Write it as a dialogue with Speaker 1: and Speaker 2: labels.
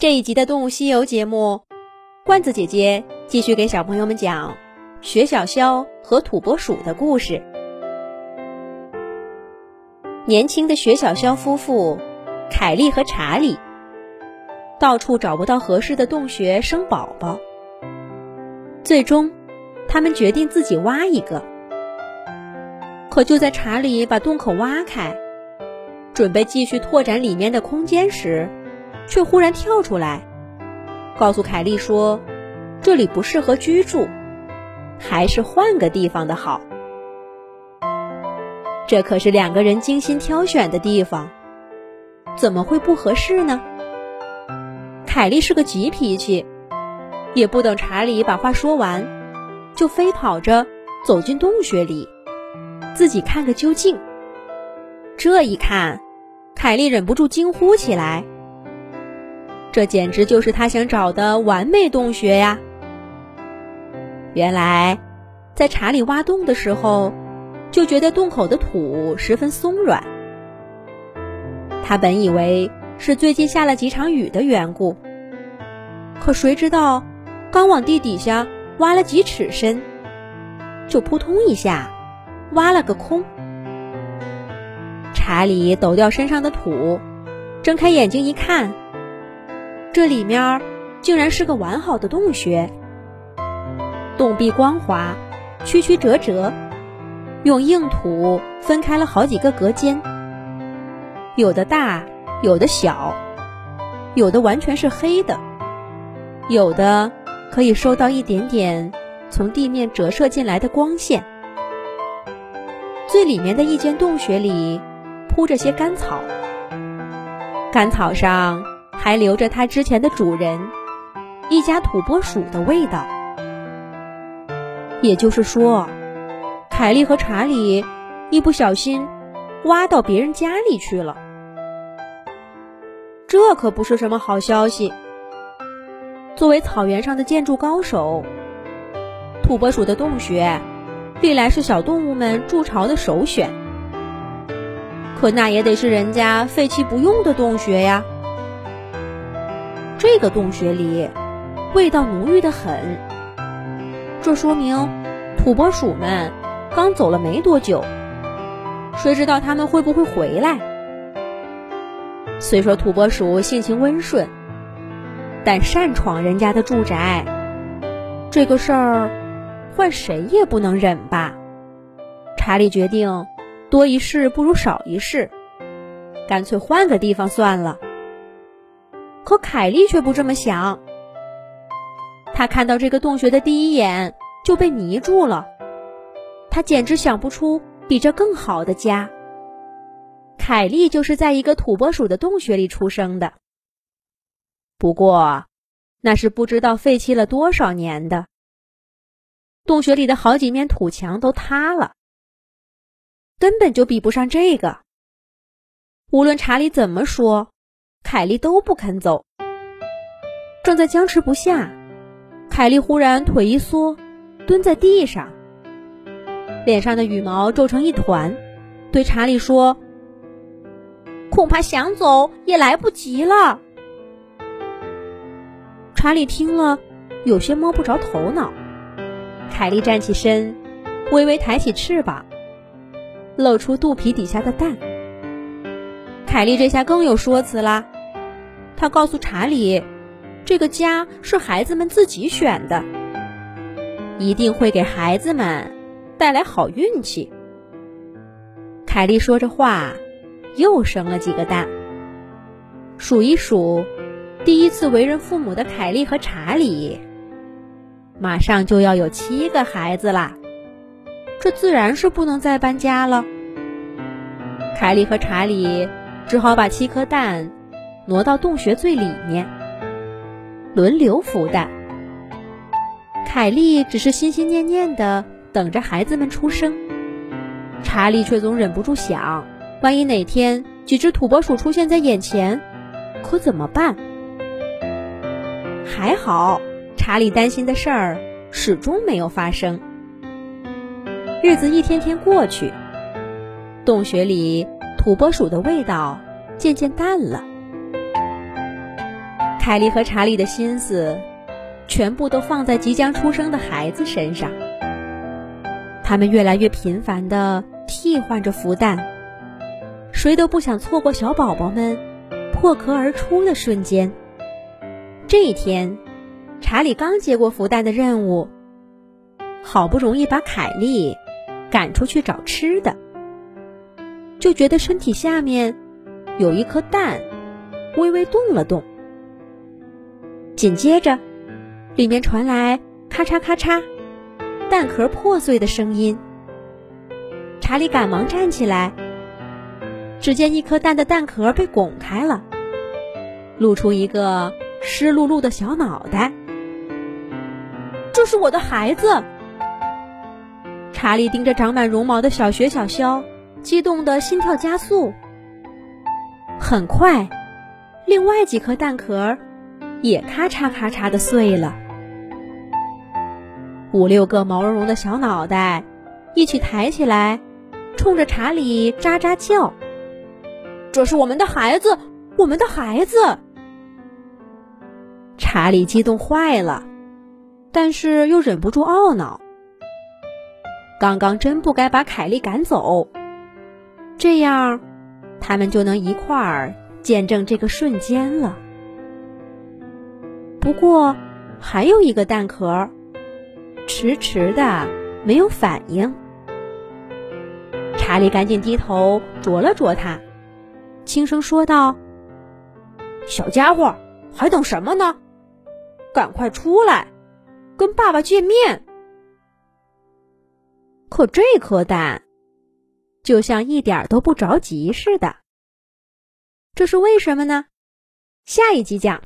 Speaker 1: 这一集的《动物西游》节目，罐子姐姐继续给小朋友们讲雪小枭和土拨鼠的故事。年轻的雪小枭夫妇凯莉和查理到处找不到合适的洞穴生宝宝，最终他们决定自己挖一个。可就在查理把洞口挖开，准备继续拓展里面的空间时，却忽然跳出来，告诉凯莉说：“这里不适合居住，还是换个地方的好。”这可是两个人精心挑选的地方，怎么会不合适呢？凯莉是个急脾气，也不等查理把话说完，就飞跑着走进洞穴里，自己看个究竟。这一看，凯莉忍不住惊呼起来。这简直就是他想找的完美洞穴呀！原来，在查理挖洞的时候，就觉得洞口的土十分松软。他本以为是最近下了几场雨的缘故，可谁知道，刚往地底下挖了几尺深，就扑通一下挖了个空。查理抖掉身上的土，睁开眼睛一看。这里面竟然是个完好的洞穴，洞壁光滑，曲曲折折，用硬土分开了好几个隔间，有的大，有的小，有的完全是黑的，有的可以收到一点点从地面折射进来的光线。最里面的一间洞穴里铺着些干草，干草上。还留着它之前的主人一家土拨鼠的味道，也就是说，凯莉和查理一不小心挖到别人家里去了。这可不是什么好消息。作为草原上的建筑高手，土拨鼠的洞穴历来是小动物们筑巢的首选。可那也得是人家废弃不用的洞穴呀。这个洞穴里味道浓郁的很，这说明土拨鼠们刚走了没多久。谁知道他们会不会回来？虽说土拨鼠性情温顺，但擅闯人家的住宅，这个事儿换谁也不能忍吧。查理决定多一事不如少一事，干脆换个地方算了。可凯莉却不这么想。她看到这个洞穴的第一眼就被迷住了，她简直想不出比这更好的家。凯莉就是在一个土拨鼠的洞穴里出生的，不过那是不知道废弃了多少年的。洞穴里的好几面土墙都塌了，根本就比不上这个。无论查理怎么说。凯莉都不肯走，正在僵持不下，凯莉忽然腿一缩，蹲在地上，脸上的羽毛皱成一团，对查理说：“恐怕想走也来不及了。”查理听了，有些摸不着头脑。凯莉站起身，微微抬起翅膀，露出肚皮底下的蛋。凯莉这下更有说辞啦，他告诉查理，这个家是孩子们自己选的，一定会给孩子们带来好运气。凯莉说着话，又生了几个蛋。数一数，第一次为人父母的凯莉和查理，马上就要有七个孩子啦，这自然是不能再搬家了。凯莉和查理。只好把七颗蛋挪到洞穴最里面，轮流孵蛋。凯莉只是心心念念的等着孩子们出生，查理却总忍不住想：万一哪天几只土拨鼠出现在眼前，可怎么办？还好，查理担心的事儿始终没有发生。日子一天天过去，洞穴里。土拨鼠的味道渐渐淡了。凯莉和查理的心思全部都放在即将出生的孩子身上。他们越来越频繁地替换着孵蛋，谁都不想错过小宝宝们破壳而出的瞬间。这一天，查理刚接过孵蛋的任务，好不容易把凯莉赶出去找吃的，就觉得身体下面有一颗蛋微微动了动，紧接着，里面传来咔嚓咔嚓。蛋壳破碎的声音，查理赶忙站起来，只见一颗蛋的蛋壳被拱开了，露出一个湿漉漉的小脑袋。这是我的孩子！查理盯着长满绒毛的小雪小肖，激动的心跳加速。很快，另外几颗蛋壳也咔嚓咔嚓的碎了。五六个毛茸茸的小脑袋一起抬起来，冲着查理喳喳叫：“这是我们的孩子，我们的孩子！”查理激动坏了，但是又忍不住懊恼。刚刚真不该把凯莉赶走，这样他们就能一块儿见证这个瞬间了。不过还有一个蛋壳。迟迟的没有反应，查理赶紧低头啄了啄它，轻声说道：“小家伙，还等什么呢？赶快出来，跟爸爸见面。”可这颗蛋就像一点都不着急似的，这是为什么呢？下一集讲。